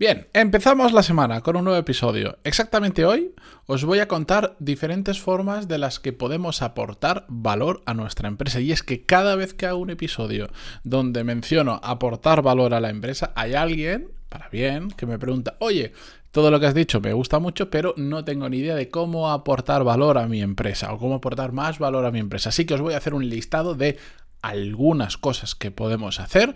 Bien, empezamos la semana con un nuevo episodio. Exactamente hoy os voy a contar diferentes formas de las que podemos aportar valor a nuestra empresa. Y es que cada vez que hago un episodio donde menciono aportar valor a la empresa, hay alguien, para bien, que me pregunta, oye, todo lo que has dicho me gusta mucho, pero no tengo ni idea de cómo aportar valor a mi empresa o cómo aportar más valor a mi empresa. Así que os voy a hacer un listado de algunas cosas que podemos hacer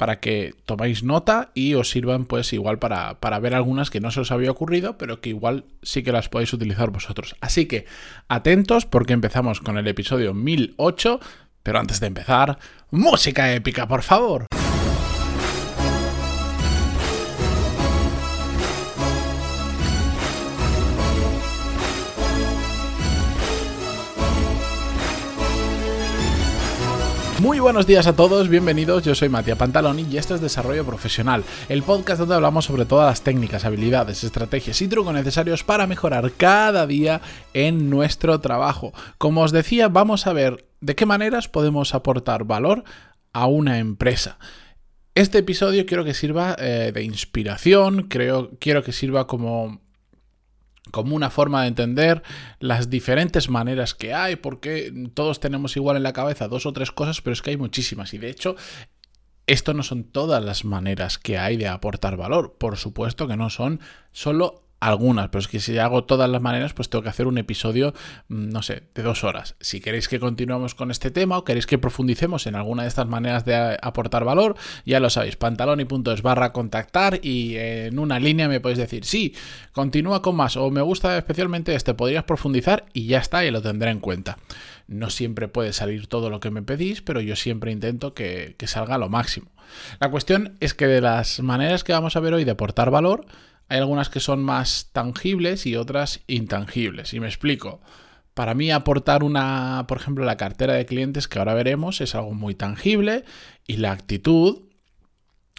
para que toméis nota y os sirvan pues igual para, ver algunas que no se os había ocurrido, pero que igual sí que las podéis utilizar vosotros. Así que atentos porque empezamos con el episodio 1008, pero antes de empezar, música épica, por favor. Muy buenos días a todos, bienvenidos, yo soy Matías Pantaloni y esto es Desarrollo Profesional, el podcast donde hablamos sobre todas las técnicas, habilidades, estrategias y trucos necesarios para mejorar cada día en nuestro trabajo. Como os decía, vamos a ver de qué maneras podemos aportar valor a una empresa. Este episodio quiero que sirva eh, de inspiración, creo, quiero que sirva como como una forma de entender las diferentes maneras que hay, porque todos tenemos igual en la cabeza dos o tres cosas, pero es que hay muchísimas. Y de hecho, esto no son todas las maneras que hay de aportar valor. Por supuesto que no son solo algunas, pero es que si hago todas las maneras, pues tengo que hacer un episodio, mm, no sé, de dos horas. Si queréis que continuemos con este tema o queréis que profundicemos en alguna de estas maneras de aportar valor, ya lo sabéis, pantaloni.es barra contactar y en una línea me podéis decir, sí, continúa con más o me gusta especialmente este, podrías profundizar y ya está y lo tendré en cuenta. No siempre puede salir todo lo que me pedís, pero yo siempre intento que, que salga lo máximo. La cuestión es que de las maneras que vamos a ver hoy de aportar valor, hay algunas que son más tangibles y otras intangibles. Y me explico. Para mí aportar una, por ejemplo, la cartera de clientes que ahora veremos es algo muy tangible y la actitud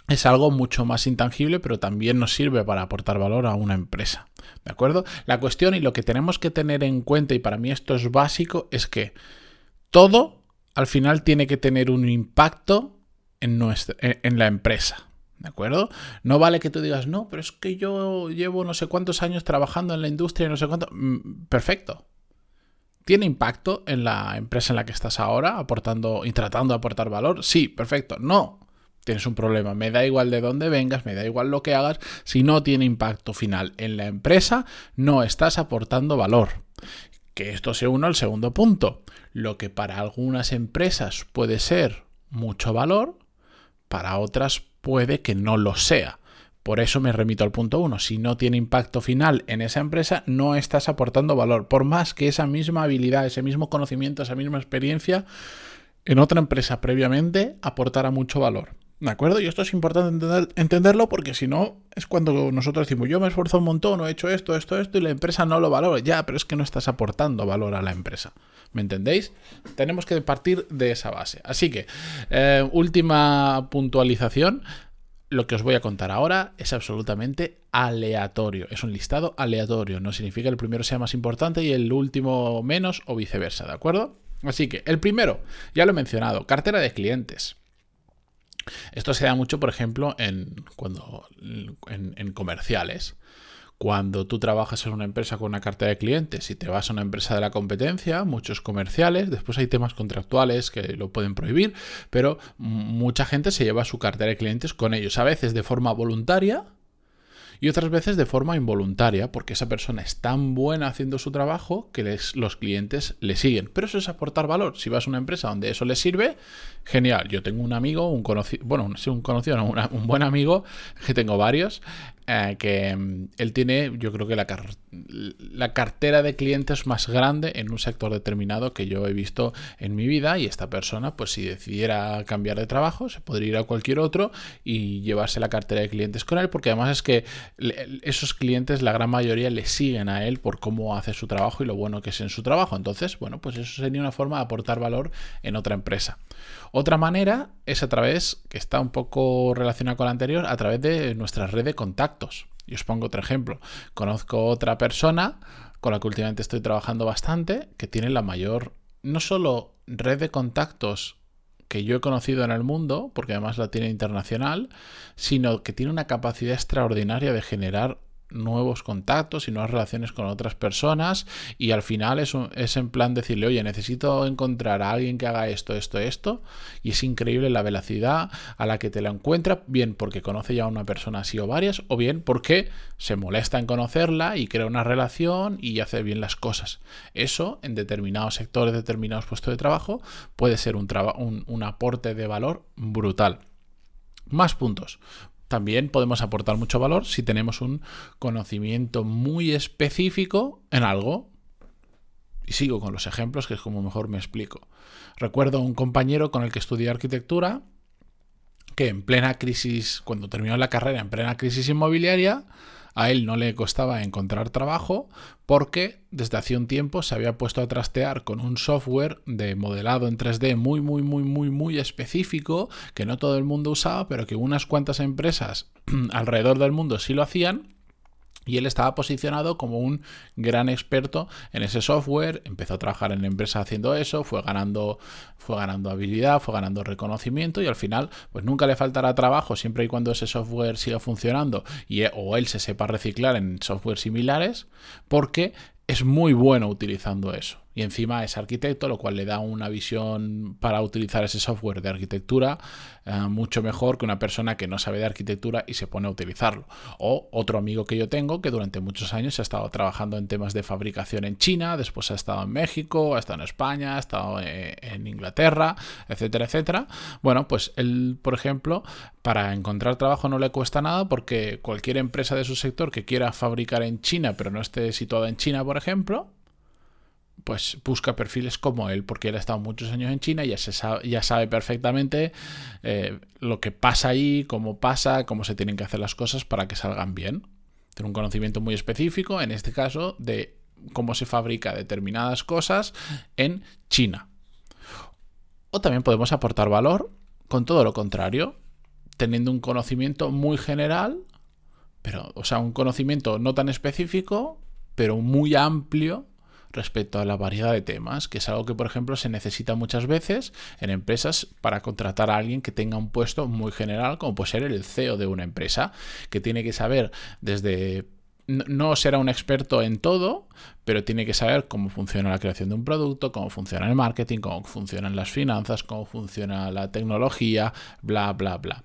es algo mucho más intangible, pero también nos sirve para aportar valor a una empresa. ¿De acuerdo? La cuestión y lo que tenemos que tener en cuenta, y para mí esto es básico, es que todo al final tiene que tener un impacto en, nuestra, en la empresa. ¿De acuerdo? No vale que tú digas, no, pero es que yo llevo no sé cuántos años trabajando en la industria y no sé cuánto. Mm, perfecto. ¿Tiene impacto en la empresa en la que estás ahora, aportando y tratando de aportar valor? Sí, perfecto. No. Tienes un problema. Me da igual de dónde vengas, me da igual lo que hagas. Si no tiene impacto final en la empresa, no estás aportando valor. Que esto se une al segundo punto. Lo que para algunas empresas puede ser mucho valor, para otras puede que no lo sea. Por eso me remito al punto 1. Si no tiene impacto final en esa empresa, no estás aportando valor. Por más que esa misma habilidad, ese mismo conocimiento, esa misma experiencia en otra empresa previamente aportara mucho valor. ¿De acuerdo? Y esto es importante entenderlo porque si no, es cuando nosotros decimos, yo me esfuerzo un montón, he hecho esto, esto, esto, y la empresa no lo valora. Ya, pero es que no estás aportando valor a la empresa. ¿Me entendéis? Tenemos que partir de esa base. Así que, eh, última puntualización. Lo que os voy a contar ahora es absolutamente aleatorio. Es un listado aleatorio. No significa que el primero sea más importante y el último menos o viceversa, ¿de acuerdo? Así que el primero, ya lo he mencionado, cartera de clientes. Esto se da mucho, por ejemplo, en, cuando, en comerciales cuando tú trabajas en una empresa con una cartera de clientes y te vas a una empresa de la competencia, muchos comerciales, después hay temas contractuales que lo pueden prohibir, pero mucha gente se lleva su cartera de clientes con ellos, a veces de forma voluntaria, y otras veces de forma involuntaria, porque esa persona es tan buena haciendo su trabajo que los clientes le siguen. Pero eso es aportar valor. Si vas a una empresa donde eso le sirve, genial. Yo tengo un amigo, un conocido, bueno, un conocido, no, un buen amigo, que tengo varios, eh, que mm, él tiene, yo creo que la, la, cartera de clientes más grande en un sector determinado que yo he visto en mi vida y esta persona, pues si decidiera cambiar de trabajo, se podría ir a cualquier otro y llevarse la cartera de clientes con él, porque además es que esos clientes, la gran mayoría, le siguen a él por cómo hace su trabajo y lo bueno que es en su trabajo. Entonces, bueno, pues eso sería una forma de aportar valor en otra empresa. Otra manera es a través, que está un poco relacionada con la anterior, a través de nuestra red de contactos. Y os pongo otro ejemplo. Conozco otra persona con la que últimamente estoy trabajando bastante, que tiene la mayor, no solo red de contactos que yo he conocido en el mundo, porque además la tiene internacional, sino que tiene una capacidad extraordinaria de generar nuevos contactos y nuevas relaciones con otras personas y al final es, es en plan decirle, oye, necesito encontrar a alguien que haga esto, esto, esto y es increíble la velocidad a la que te la encuentra, bien porque conoce ya a una persona así o varias, o bien porque se molesta en conocerla y crea una relación y hace bien las cosas. Eso en determinados sectores, determinados puestos de trabajo puede ser un, un, un aporte de valor brutal. Más puntos también podemos aportar mucho valor si tenemos un conocimiento muy específico en algo. Y sigo con los ejemplos, que es como mejor me explico. Recuerdo un compañero con el que estudié arquitectura, que en plena crisis, cuando terminó la carrera, en plena crisis inmobiliaria, a él no le costaba encontrar trabajo porque desde hace un tiempo se había puesto a trastear con un software de modelado en 3D muy, muy, muy, muy, muy específico que no todo el mundo usaba, pero que unas cuantas empresas alrededor del mundo sí lo hacían y él estaba posicionado como un gran experto en ese software, empezó a trabajar en empresas haciendo eso, fue ganando, fue ganando habilidad, fue ganando reconocimiento y al final pues nunca le faltará trabajo siempre y cuando ese software siga funcionando y, o él se sepa reciclar en software similares porque es muy bueno utilizando eso y encima es arquitecto, lo cual le da una visión para utilizar ese software de arquitectura eh, mucho mejor que una persona que no sabe de arquitectura y se pone a utilizarlo. O otro amigo que yo tengo que durante muchos años ha estado trabajando en temas de fabricación en China, después ha estado en México, ha estado en España, ha estado eh, en Inglaterra, etcétera, etcétera. Bueno, pues él, por ejemplo, para encontrar trabajo no le cuesta nada porque cualquier empresa de su sector que quiera fabricar en China pero no esté situada en China, por ejemplo, pues busca perfiles como él, porque él ha estado muchos años en China y ya, se sabe, ya sabe perfectamente eh, lo que pasa ahí, cómo pasa, cómo se tienen que hacer las cosas para que salgan bien. Tiene un conocimiento muy específico, en este caso, de cómo se fabrica determinadas cosas en China. O también podemos aportar valor con todo lo contrario, teniendo un conocimiento muy general, pero, o sea, un conocimiento no tan específico, pero muy amplio respecto a la variedad de temas, que es algo que, por ejemplo, se necesita muchas veces en empresas para contratar a alguien que tenga un puesto muy general, como puede ser el CEO de una empresa, que tiene que saber desde no será un experto en todo, pero tiene que saber cómo funciona la creación de un producto, cómo funciona el marketing, cómo funcionan las finanzas, cómo funciona la tecnología, bla, bla, bla.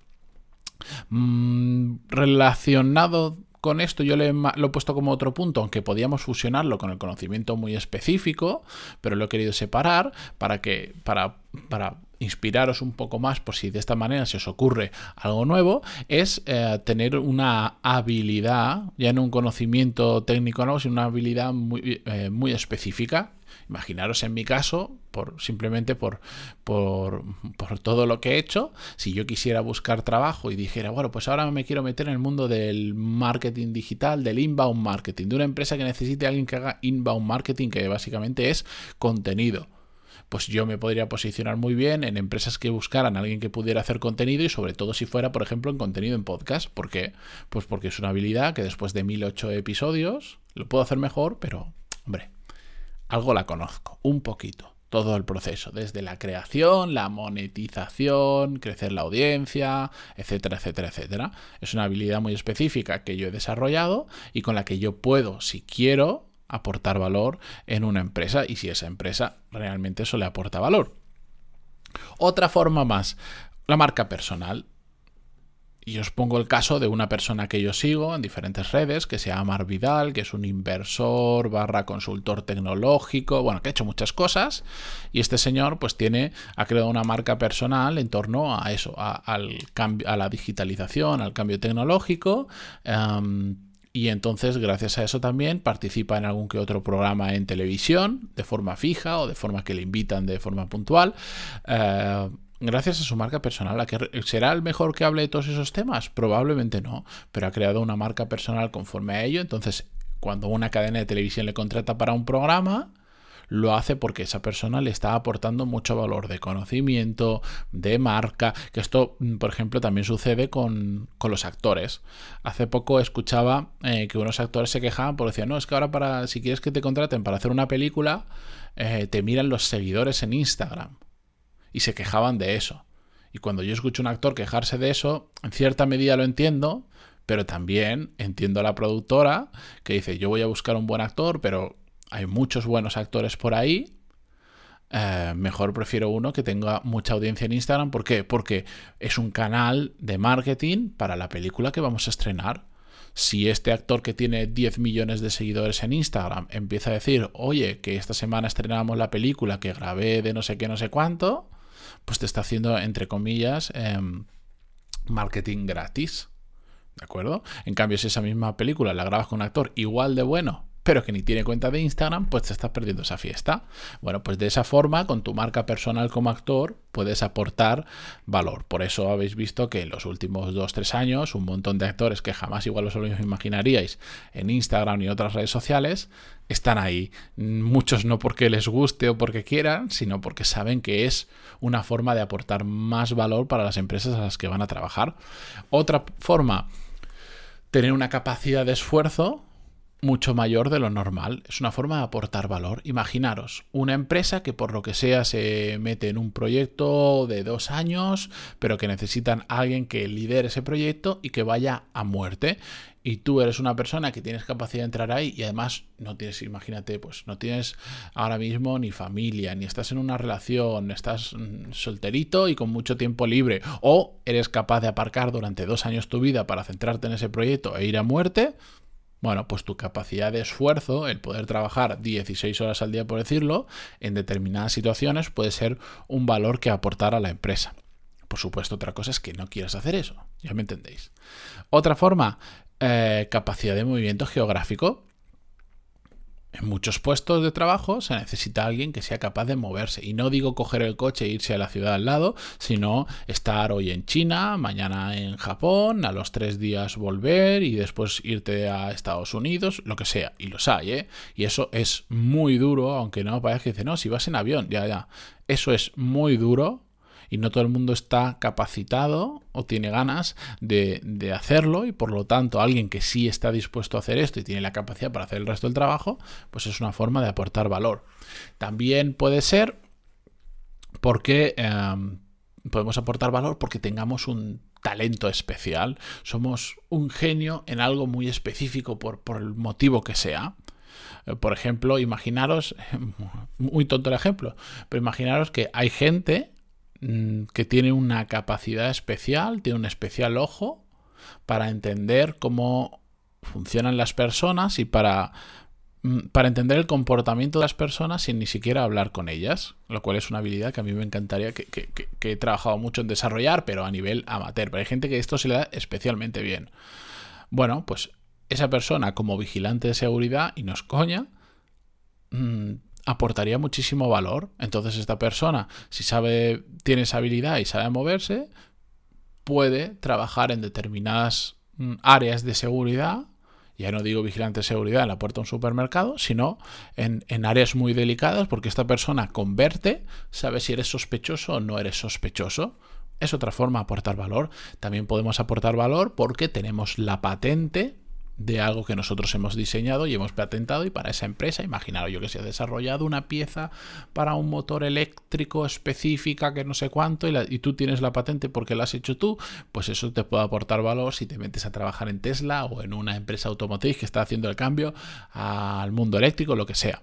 Mm, relacionado con esto yo le, lo he puesto como otro punto, aunque podíamos fusionarlo con el conocimiento muy específico, pero lo he querido separar para que para, para inspiraros un poco más por si de esta manera se os ocurre algo nuevo, es eh, tener una habilidad, ya no un conocimiento técnico, no, sino una habilidad muy, eh, muy específica. Imaginaros en mi caso, por, simplemente por, por, por, todo lo que he hecho, si yo quisiera buscar trabajo y dijera, bueno, pues ahora me quiero meter en el mundo del marketing digital, del inbound marketing, de una empresa que necesite a alguien que haga inbound marketing, que básicamente es contenido pues yo me podría posicionar muy bien en empresas que buscaran a alguien que pudiera hacer contenido y sobre todo si fuera, por ejemplo, en contenido en podcast. ¿Por qué? Pues porque es una habilidad que después de 1008 episodios lo puedo hacer mejor, pero, hombre, algo la conozco, un poquito. Todo el proceso, desde la creación, la monetización, crecer la audiencia, etcétera, etcétera, etcétera. Es una habilidad muy específica que yo he desarrollado y con la que yo puedo, si quiero, aportar valor en una empresa y si esa empresa realmente eso le aporta valor. Otra forma más, la marca personal. Y os pongo el caso de una persona que yo sigo en diferentes redes, que se llama Mar Vidal, que es un inversor barra consultor tecnológico, bueno, que ha hecho muchas cosas. Y este señor, pues tiene, ha creado una marca personal en torno a eso, a, al cambio, a la digitalización, al cambio tecnológico. Em, y entonces, gracias a eso también, participa en algún que otro programa en televisión, de forma fija o de forma que le invitan de forma puntual. Eh, gracias a su marca personal. ¿A que ¿Será el mejor que hable de todos esos temas? Probablemente no, pero ha creado una marca personal conforme a ello. Entonces, cuando una cadena de televisión le contrata para un programa, lo hace porque esa persona le está aportando mucho valor de conocimiento, de marca, que esto, mm, por ejemplo, también sucede con, los actores. Hace poco escuchaba eh, que unos actores se quejaban porque decían, no, es que ahora para, si quieres que te contraten para hacer una película, eh, te miran los seguidores en Instagram. y se quejaban de eso. Y cuando yo escucho a un actor quejarse de eso, en cierta medida lo entiendo, pero también entiendo a la productora que dice, yo voy a buscar un buen actor, pero hay muchos buenos actores por ahí. Eh, mejor prefiero uno que tenga mucha audiencia en Instagram. ¿Por qué? Porque es un canal de marketing para la película que vamos a estrenar. Si este actor que tiene 10 millones de seguidores en Instagram empieza a decir, oye, que esta semana estrenamos la película que grabé de no sé qué, no sé cuánto, pues te está haciendo, entre comillas, em, marketing gratis. ¿De acuerdo? En cambio, si esa misma película la grabas con un actor igual de bueno, pero que ni tiene cuenta de Instagram, pues te estás perdiendo esa fiesta. Bueno, pues de esa forma, con tu marca personal como actor, puedes aportar valor. Por eso habéis visto que en los últimos 2-3 años, un montón de actores que jamás igual os lo imaginaríais en Instagram y otras redes sociales, están ahí. Muchos no porque les guste o porque quieran, sino porque saben que es una forma de aportar más valor para las empresas a las que van a trabajar. Otra forma, tener una capacidad de esfuerzo mucho mayor de lo normal. Es una forma de aportar valor. Imaginaros, una empresa que por lo que sea se mete en un proyecto de dos años, pero que necesitan a alguien que lidere ese proyecto y que vaya a muerte. Y tú eres una persona que tienes capacidad de entrar ahí y además no tienes, imagínate, pues no tienes ahora mismo ni familia, ni estás en una relación, estás mm, solterito y con mucho tiempo libre. O eres capaz de aparcar durante dos años tu vida para centrarte en ese proyecto e ir a muerte bueno, pues tu capacidad de esfuerzo, el poder trabajar 16 horas al día, por decirlo, en determinadas situaciones puede ser un valor que aportar a la empresa. Por supuesto, otra cosa es que no quieras hacer eso, ya me entendéis. Otra forma, eh, capacidad de movimiento geográfico. En muchos puestos de trabajo se necesita alguien que sea capaz de moverse. Y no digo coger el coche e irse a la ciudad al lado, sino estar hoy en China, mañana en Japón, a los tres días volver y después irte a Estados Unidos, lo que sea. Y los hay, ¿eh? Y eso es muy duro, aunque no parezca que dice, no, si vas en avión, ya, ya. Eso es muy duro y no todo el mundo está capacitado o tiene ganas de, hacerlo y por lo tanto alguien que sí está dispuesto a hacer esto y tiene la capacidad para hacer el resto del trabajo, pues es una forma de aportar valor. También puede ser porque em, podemos aportar valor porque tengamos un talento especial, somos un genio en algo muy específico por, por el motivo que sea. Eh, por ejemplo, imaginaros, muy tonto el ejemplo, pero imaginaros que hay gente que tiene una capacidad especial, tiene un especial ojo para entender cómo funcionan las personas y para, mm, para entender el comportamiento de las personas sin ni siquiera hablar con ellas, lo cual es una habilidad que a mí me encantaría, que, he trabajado mucho en desarrollar, pero a nivel amateur. Pero hay gente que esto se le da especialmente bien. Bueno, pues esa persona como vigilante de seguridad, y no es coña, mm, aportaría muchísimo valor. Entonces esta persona, si sabe, tiene esa habilidad y sabe moverse, puede trabajar en determinadas mm, áreas de seguridad. Ya no digo vigilante de seguridad en la puerta de un supermercado, sino en, en áreas muy delicadas, porque esta persona converte, sabe si eres sospechoso o no eres sospechoso. Es otra forma de aportar valor. También podemos aportar valor porque tenemos la patente de algo que nosotros hemos diseñado y hemos patentado y para esa empresa, imaginaros yo que se ha desarrollado una pieza para un motor eléctrico específica que no sé cuánto y, tú tienes la patente porque la has hecho tú, pues eso te puede aportar valor si te metes a trabajar en Tesla o en una empresa automotriz que está haciendo el cambio al mundo eléctrico, lo que sea.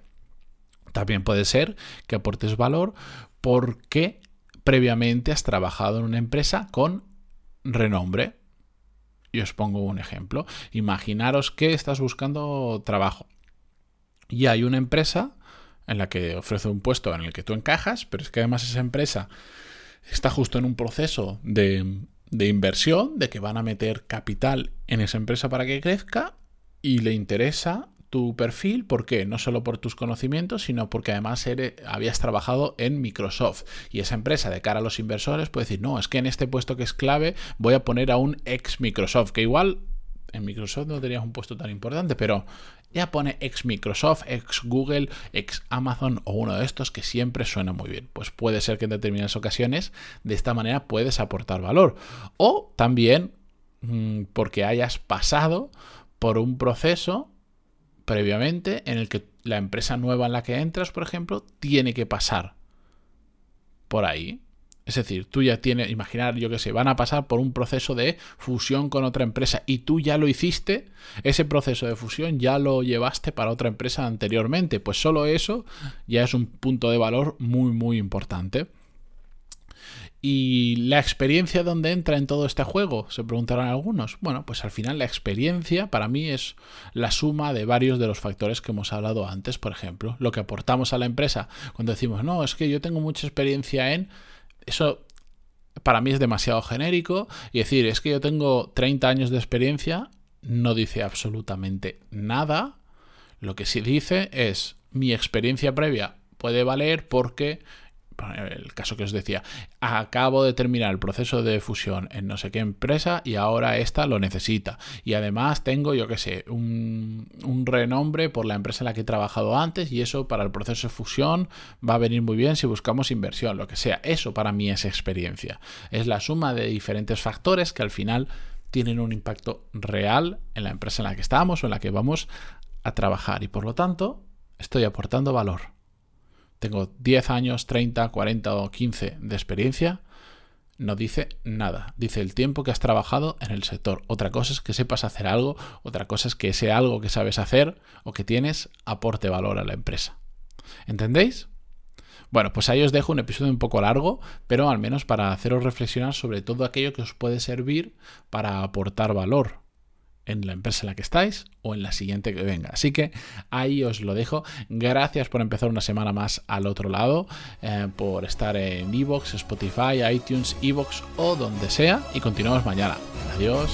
También puede ser que aportes valor porque previamente has trabajado en una empresa con renombre y os pongo un ejemplo. Imaginaros que estás buscando trabajo y hay una empresa en la que ofrece un puesto en el que tú encajas, pero es que además esa empresa está justo en un proceso de, de inversión, de que van a meter capital en esa empresa para que crezca y le interesa tu perfil, ¿por qué? No solo por tus conocimientos, sino porque además habías trabajado en Microsoft y esa empresa de cara a los inversores puede decir, no, es que en este puesto que es clave voy a poner a un ex Microsoft, que igual en Microsoft no tenías un puesto tan importante, pero ya pone ex Microsoft, ex Google, ex Amazon o uno de estos que siempre suena muy bien. Pues puede ser que en determinadas ocasiones de esta manera puedes aportar valor. O también mm, porque hayas pasado por un proceso previamente en el que la empresa nueva en la que entras, por ejemplo, tiene que pasar por ahí. Es decir, tú ya tienes, imaginar, yo que sé, van a pasar por un proceso de fusión con otra empresa y tú ya lo hiciste, ese proceso de fusión ya lo llevaste para otra empresa anteriormente. Pues solo eso ya es un punto de valor muy, muy importante. ¿Y la experiencia dónde entra en todo este juego? Se preguntarán algunos. Bueno, pues al final la experiencia para mí es la suma de varios de los factores que hemos hablado antes, por ejemplo, lo que aportamos a la empresa cuando decimos, no, es que yo tengo mucha experiencia en... Eso para mí es demasiado genérico y decir, es que yo tengo 30 años de experiencia, no dice absolutamente nada. Lo que sí dice es, mi experiencia previa puede valer porque el caso que os decía, acabo de terminar el proceso de fusión en no sé qué empresa y ahora esta lo necesita. Y además tengo, yo qué sé, un, un, renombre por la empresa en la que he trabajado antes y eso para el proceso de fusión va a venir muy bien si buscamos inversión, lo que sea. Eso para mí es experiencia. Es la suma de diferentes factores que al final tienen un impacto real en la empresa en la que estamos o en la que vamos a trabajar y por lo tanto estoy aportando valor tengo 10 años, 30, 40 o 15 de experiencia, no dice nada. Dice el tiempo que has trabajado en el sector. Otra cosa es que sepas hacer algo, otra cosa es que ese algo que sabes hacer o que tienes aporte valor a la empresa. ¿Entendéis? Bueno, pues ahí os dejo un episodio un poco largo, pero al menos para haceros reflexionar sobre todo aquello que os puede servir para aportar valor en la empresa en la que estáis o en la siguiente que venga. Así que ahí os lo dejo. Gracias por empezar una semana más al otro lado, eh, por estar en Evox, Spotify, iTunes, Evox o donde sea. Y continuamos mañana. Adiós.